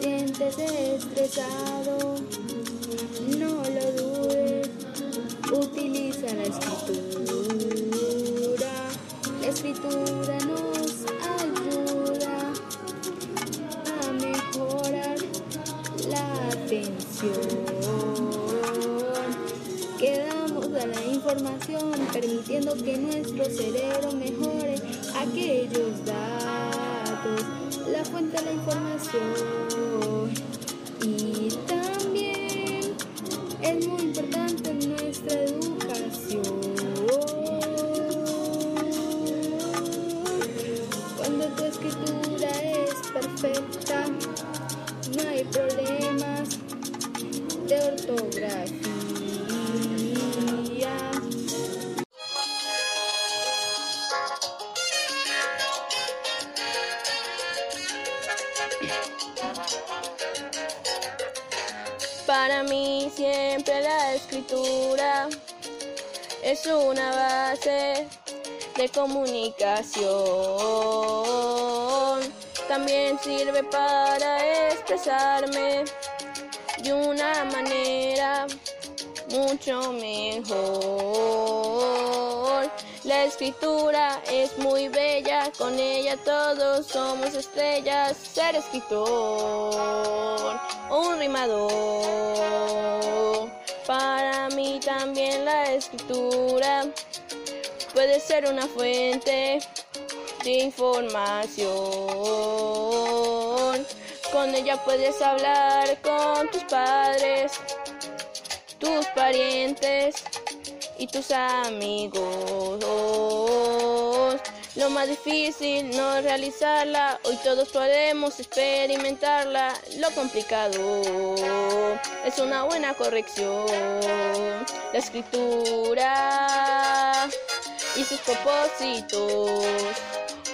sientes estresado, no lo dudes, utiliza la escritura. La escritura nos ayuda a mejorar la atención. Quedamos a la información permitiendo que nuestro cerebro mejore aquellos datos, la fuente la información. Y también es muy importante nuestra educación. Cuando tu escritura es perfecta, no hay problemas de ortografía. Para mí siempre la escritura es una base de comunicación. También sirve para expresarme de una manera mucho mejor. La escritura es muy bella, con ella todos somos estrellas. Ser escritor un rimador. Para mí también la escritura puede ser una fuente de información. Con ella puedes hablar con tus padres, tus parientes y tus amigos. Lo más difícil no es realizarla, hoy todos podemos experimentarla. Lo complicado es una buena corrección. La escritura y sus propósitos.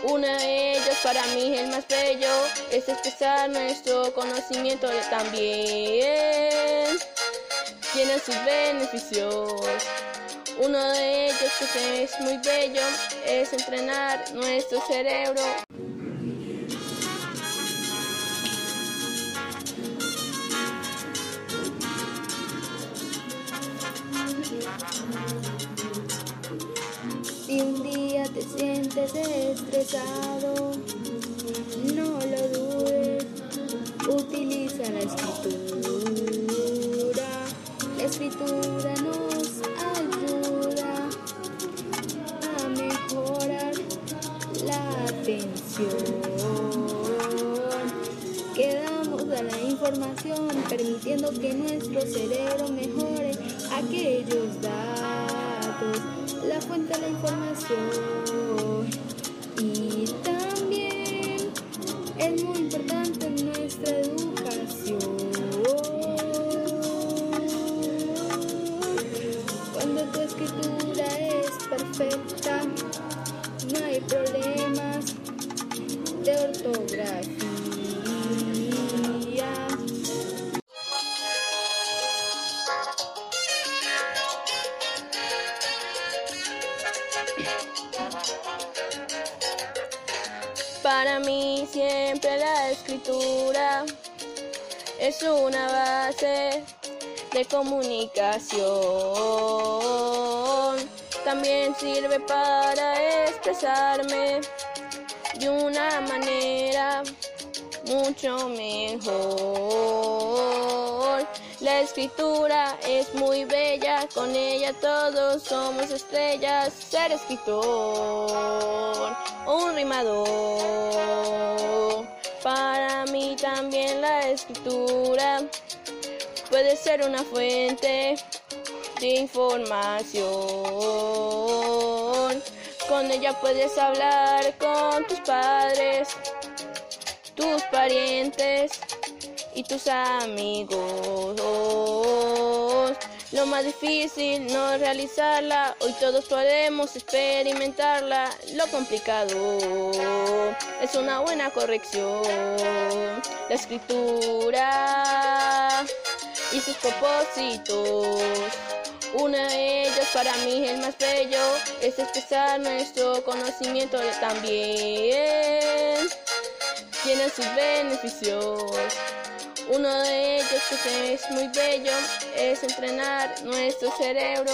Uno de ellos para mí el más bello es expresar nuestro conocimiento también. Tiene sus beneficios. Uno de ellos que es muy bello es entrenar nuestro cerebro. Si un día te sientes estresado, no lo dudes, utiliza la escritura. Atención. Quedamos a la información permitiendo que nuestro cerebro mejore aquellos datos, la fuente de la información. Y también es muy importante nuestra educación. De ortografía. Para mí siempre la escritura es una base de comunicación. También sirve para expresarme de una manera mucho mejor. La escritura es muy bella, con ella todos somos estrellas. Ser escritor un rimador. Para mí también la escritura puede ser una fuente de información. Con ella puedes hablar con tus padres, tus parientes y tus amigos. Lo más difícil no es realizarla, hoy todos podemos experimentarla. Lo complicado es una buena corrección. La escritura y sus propósitos. Uno de ellos para mí el más bello es expresar nuestro conocimiento también. Tiene sus beneficios. Uno de ellos que es muy bello es entrenar nuestro cerebro